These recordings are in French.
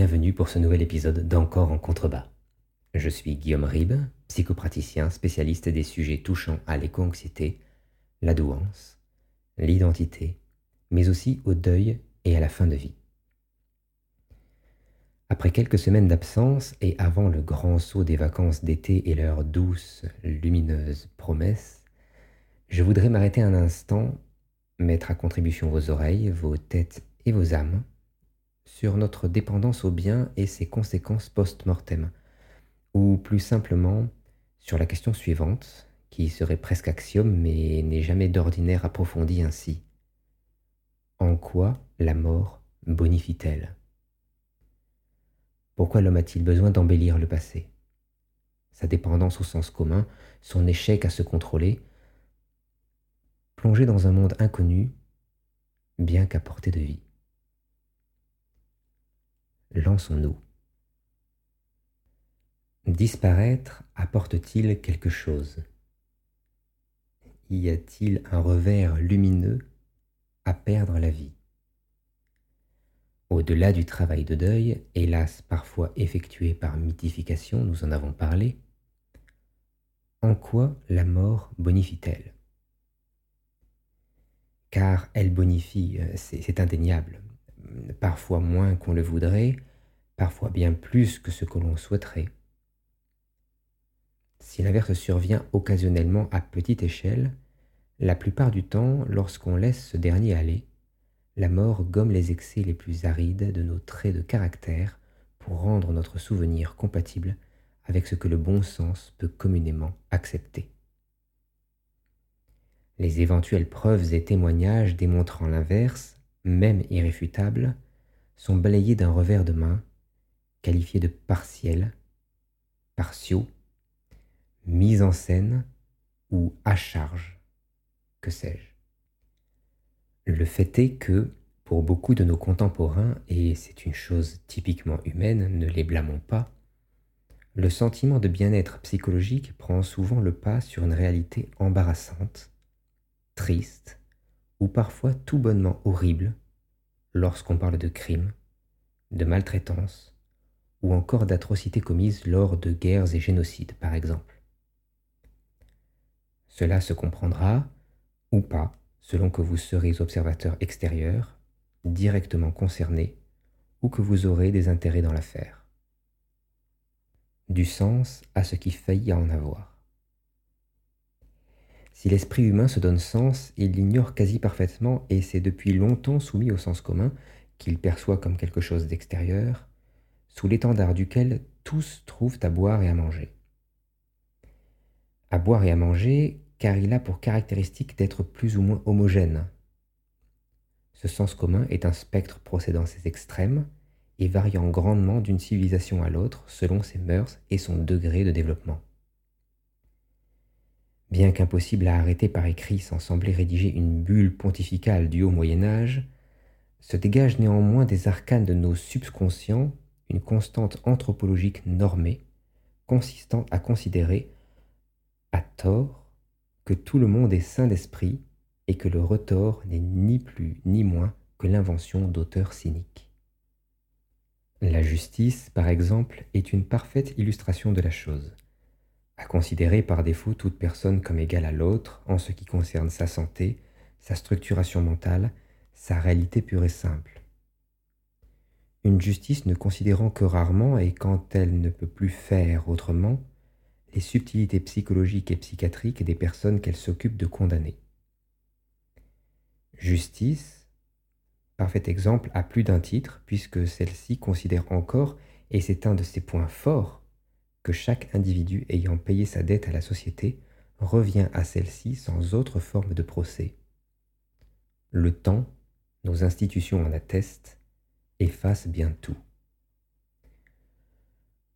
Bienvenue pour ce nouvel épisode d'Encore en contrebas. Je suis Guillaume Ribes, psychopraticien spécialiste des sujets touchant à l'éco-anxiété, la douance, l'identité, mais aussi au deuil et à la fin de vie. Après quelques semaines d'absence et avant le grand saut des vacances d'été et leurs douces, lumineuses promesses, je voudrais m'arrêter un instant, mettre à contribution vos oreilles, vos têtes et vos âmes sur notre dépendance au bien et ses conséquences post-mortem, ou plus simplement sur la question suivante, qui serait presque axiome mais n'est jamais d'ordinaire approfondie ainsi. En quoi la mort bonifie-t-elle? Pourquoi l'homme a-t-il besoin d'embellir le passé? Sa dépendance au sens commun, son échec à se contrôler, plongé dans un monde inconnu, bien qu'à portée de vie. Lançons-nous. Disparaître apporte-t-il quelque chose? Y a-t-il un revers lumineux à perdre la vie? Au-delà du travail de deuil, hélas parfois effectué par mythification, nous en avons parlé, en quoi la mort bonifie-t-elle? Car elle bonifie, euh, c'est indéniable, parfois moins qu'on le voudrait, parfois bien plus que ce que l'on souhaiterait. Si l'inverse survient occasionnellement à petite échelle, la plupart du temps, lorsqu'on laisse ce dernier aller, la mort gomme les excès les plus arides de nos traits de caractère pour rendre notre souvenir compatible avec ce que le bon sens peut communément accepter. Les éventuelles preuves et témoignages démontrant l'inverse, même irréfutables, sont balayés d'un revers de main, qualifiés de partiels, partiaux, mise en scène ou à charge, que sais-je. Le fait est que, pour beaucoup de nos contemporains, et c'est une chose typiquement humaine, ne les blâmons pas, le sentiment de bien-être psychologique prend souvent le pas sur une réalité embarrassante, triste, ou parfois tout bonnement horrible lorsqu'on parle de crimes, de maltraitance, ou encore d'atrocités commises lors de guerres et génocides, par exemple. Cela se comprendra ou pas selon que vous serez observateur extérieur, directement concerné, ou que vous aurez des intérêts dans l'affaire. Du sens à ce qui faillit en avoir. Si l'esprit humain se donne sens, il l'ignore quasi parfaitement et c'est depuis longtemps soumis au sens commun qu'il perçoit comme quelque chose d'extérieur, sous l'étendard duquel tous trouvent à boire et à manger. À boire et à manger, car il a pour caractéristique d'être plus ou moins homogène. Ce sens commun est un spectre procédant ses extrêmes et variant grandement d'une civilisation à l'autre selon ses mœurs et son degré de développement. Bien qu'impossible à arrêter par écrit sans sembler rédiger une bulle pontificale du haut Moyen Âge, se dégage néanmoins des arcanes de nos subconscients une constante anthropologique normée consistant à considérer, à tort, que tout le monde est saint d'esprit et que le retort n'est ni plus ni moins que l'invention d'auteurs cyniques. La justice, par exemple, est une parfaite illustration de la chose. À considérer par défaut toute personne comme égale à l'autre en ce qui concerne sa santé, sa structuration mentale, sa réalité pure et simple. Une justice ne considérant que rarement et quand elle ne peut plus faire autrement, les subtilités psychologiques et psychiatriques des personnes qu'elle s'occupe de condamner. Justice, parfait exemple à plus d'un titre, puisque celle-ci considère encore, et c'est un de ses points forts, que chaque individu ayant payé sa dette à la société revient à celle-ci sans autre forme de procès. Le temps, nos institutions en attestent, efface bien tout.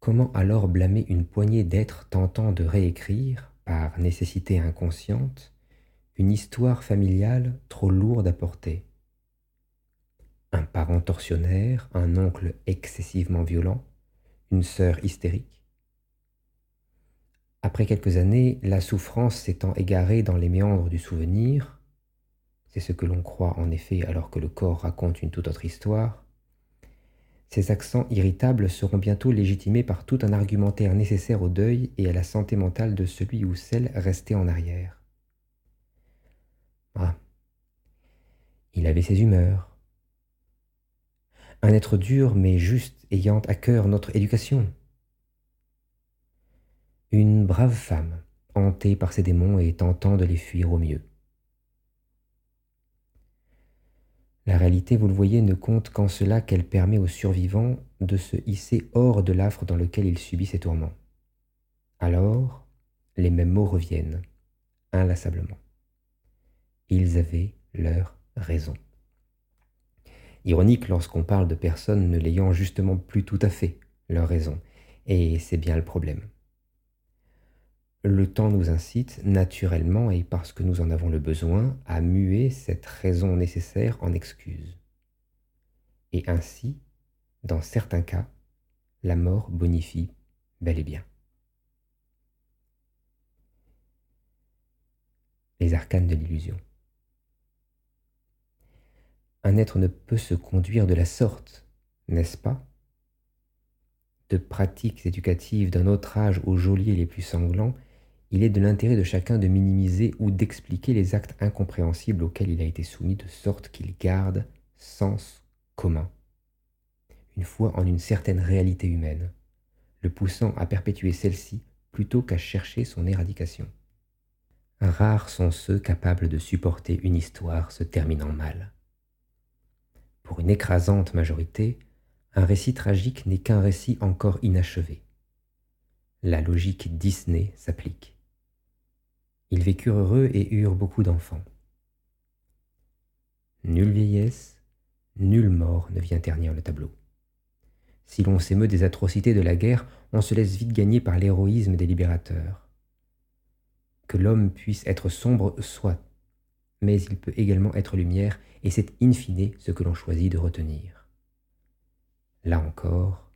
Comment alors blâmer une poignée d'êtres tentant de réécrire, par nécessité inconsciente, une histoire familiale trop lourde à porter? Un parent tortionnaire, un oncle excessivement violent, une sœur hystérique? Après quelques années, la souffrance s'étant égarée dans les méandres du souvenir, c'est ce que l'on croit en effet alors que le corps raconte une toute autre histoire, ces accents irritables seront bientôt légitimés par tout un argumentaire nécessaire au deuil et à la santé mentale de celui ou celle restée en arrière. Ah, il avait ses humeurs. Un être dur mais juste ayant à cœur notre éducation. Une brave femme, hantée par ses démons et tentant de les fuir au mieux. La réalité, vous le voyez, ne compte qu'en cela qu'elle permet aux survivants de se hisser hors de l'affre dans lequel ils subissent ses tourments. Alors, les mêmes mots reviennent, inlassablement. Ils avaient leur raison. Ironique lorsqu'on parle de personnes ne l'ayant justement plus tout à fait leur raison, et c'est bien le problème. Le temps nous incite naturellement et parce que nous en avons le besoin à muer cette raison nécessaire en excuse. Et ainsi, dans certains cas, la mort bonifie bel et bien. Les arcanes de l'illusion. Un être ne peut se conduire de la sorte, n'est-ce pas? De pratiques éducatives d'un autre âge aux geôliers les plus sanglants, il est de l'intérêt de chacun de minimiser ou d'expliquer les actes incompréhensibles auxquels il a été soumis de sorte qu'il garde sens commun, une foi en une certaine réalité humaine, le poussant à perpétuer celle-ci plutôt qu'à chercher son éradication. Rares sont ceux capables de supporter une histoire se terminant mal. Pour une écrasante majorité, un récit tragique n'est qu'un récit encore inachevé. La logique Disney s'applique. Ils vécurent heureux et eurent beaucoup d'enfants. Nulle vieillesse, nulle mort ne vient ternir le tableau. Si l'on s'émeut des atrocités de la guerre, on se laisse vite gagner par l'héroïsme des libérateurs. Que l'homme puisse être sombre, soit, mais il peut également être lumière, et c'est in fine ce que l'on choisit de retenir. Là encore,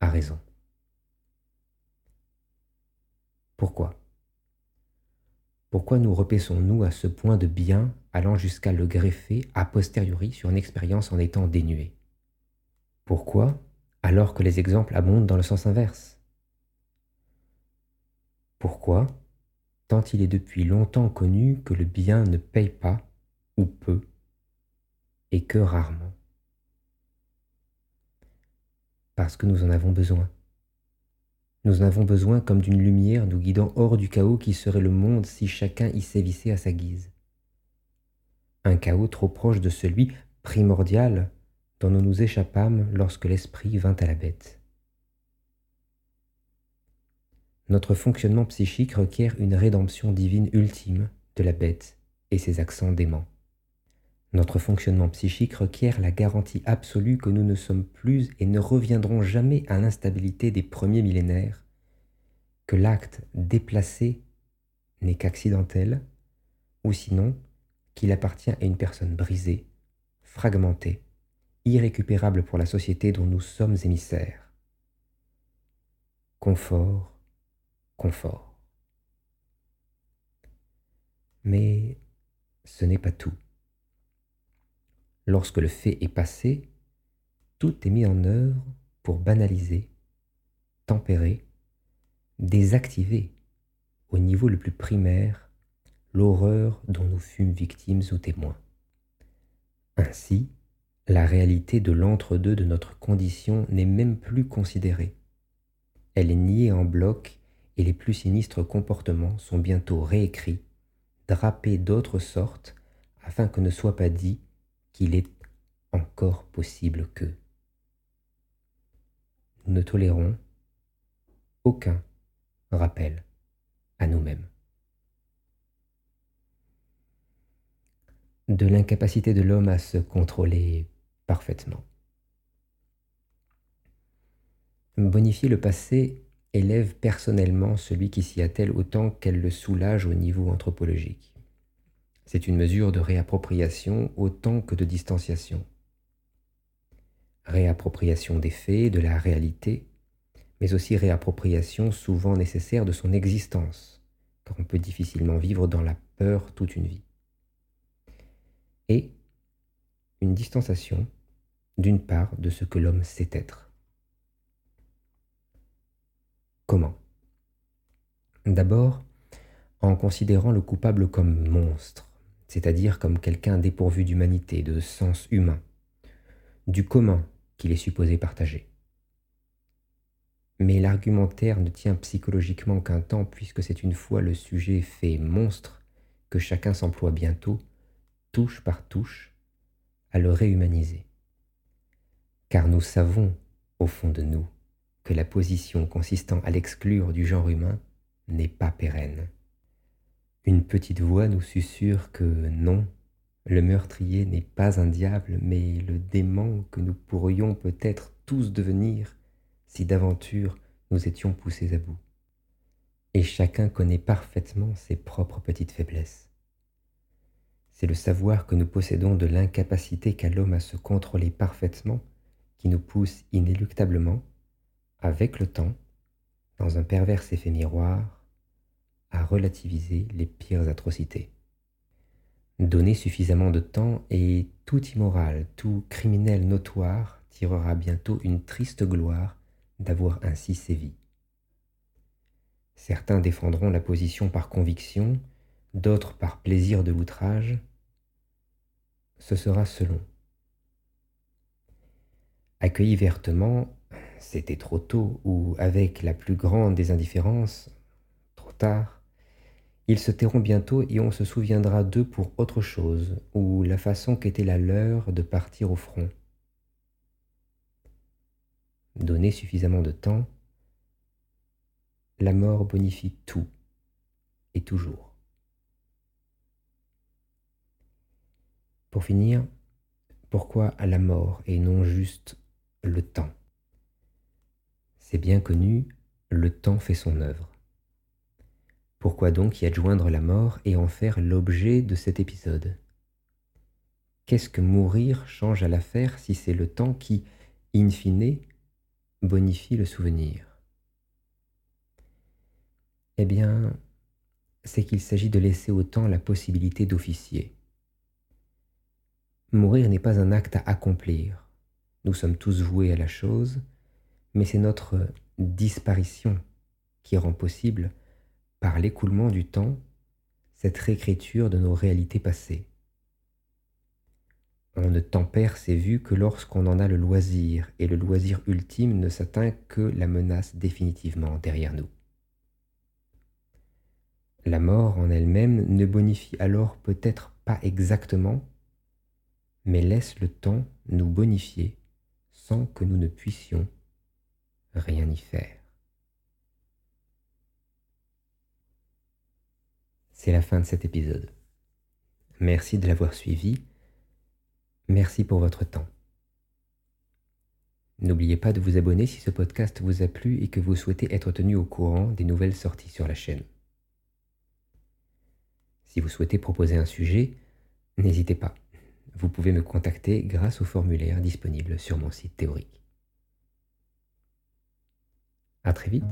a raison. Pourquoi? Pourquoi nous repaissons-nous à ce point de bien allant jusqu'à le greffer a posteriori sur une expérience en étant dénuée Pourquoi alors que les exemples abondent dans le sens inverse? Pourquoi tant il est depuis longtemps connu que le bien ne paye pas ou peu et que rarement? Parce que nous en avons besoin. Nous en avons besoin comme d'une lumière nous guidant hors du chaos qui serait le monde si chacun y sévissait à sa guise. Un chaos trop proche de celui primordial dont nous nous échappâmes lorsque l'esprit vint à la bête. Notre fonctionnement psychique requiert une rédemption divine ultime de la bête et ses accents déments. Notre fonctionnement psychique requiert la garantie absolue que nous ne sommes plus et ne reviendrons jamais à l'instabilité des premiers millénaires, que l'acte déplacé n'est qu'accidentel, ou sinon qu'il appartient à une personne brisée, fragmentée, irrécupérable pour la société dont nous sommes émissaires. Confort, confort. Mais ce n'est pas tout. Lorsque le fait est passé, tout est mis en œuvre pour banaliser, tempérer, désactiver au niveau le plus primaire l'horreur dont nous fûmes victimes ou témoins. Ainsi, la réalité de l'entre-deux de notre condition n'est même plus considérée. Elle est niée en bloc et les plus sinistres comportements sont bientôt réécrits, drapés d'autres sortes, afin que ne soit pas dit qu'il est encore possible que nous ne tolérons aucun rappel à nous-mêmes. De l'incapacité de l'homme à se contrôler parfaitement. Bonifier le passé élève personnellement celui qui s'y attelle autant qu'elle le soulage au niveau anthropologique. C'est une mesure de réappropriation autant que de distanciation. Réappropriation des faits, de la réalité, mais aussi réappropriation souvent nécessaire de son existence, car on peut difficilement vivre dans la peur toute une vie. Et une distanciation d'une part de ce que l'homme sait être. Comment? D'abord, en considérant le coupable comme monstre, c'est-à-dire comme quelqu'un dépourvu d'humanité, de sens humain, du commun qu'il est supposé partager. Mais l'argumentaire ne tient psychologiquement qu'un temps puisque c'est une fois le sujet fait monstre que chacun s'emploie bientôt, touche par touche, à le réhumaniser. Car nous savons, au fond de nous, que la position consistant à l'exclure du genre humain n'est pas pérenne. Une petite voix nous susurre que non, le meurtrier n'est pas un diable, mais le démon que nous pourrions peut-être tous devenir si d'aventure nous étions poussés à bout. Et chacun connaît parfaitement ses propres petites faiblesses. C'est le savoir que nous possédons de l'incapacité qu'a l'homme à se contrôler parfaitement qui nous pousse inéluctablement, avec le temps, dans un pervers effet miroir, à relativiser les pires atrocités. Donner suffisamment de temps et tout immoral, tout criminel notoire tirera bientôt une triste gloire d'avoir ainsi sévi. Certains défendront la position par conviction, d'autres par plaisir de l'outrage. Ce sera selon. Accueillis vertement, c'était trop tôt, ou avec la plus grande des indifférences, trop tard, ils se tairont bientôt et on se souviendra d'eux pour autre chose, ou la façon qu'était la leur de partir au front. Donner suffisamment de temps, la mort bonifie tout et toujours. Pour finir, pourquoi à la mort et non juste le temps? C'est bien connu, le temps fait son œuvre. Pourquoi donc y adjoindre la mort et en faire l'objet de cet épisode Qu'est-ce que mourir change à l'affaire si c'est le temps qui, in fine, bonifie le souvenir? Eh bien, c'est qu'il s'agit de laisser au temps la possibilité d'officier. Mourir n'est pas un acte à accomplir. Nous sommes tous voués à la chose, mais c'est notre disparition qui rend possible, par l'écoulement du temps, cette réécriture de nos réalités passées. On ne tempère ses vues que lorsqu'on en a le loisir, et le loisir ultime ne s'atteint que la menace définitivement derrière nous. La mort en elle-même ne bonifie alors peut-être pas exactement, mais laisse le temps nous bonifier sans que nous ne puissions rien y faire. C'est la fin de cet épisode. Merci de l'avoir suivi Merci pour votre temps. N'oubliez pas de vous abonner si ce podcast vous a plu et que vous souhaitez être tenu au courant des nouvelles sorties sur la chaîne. Si vous souhaitez proposer un sujet, n'hésitez pas. Vous pouvez me contacter grâce au formulaire disponible sur mon site théorique. À très vite.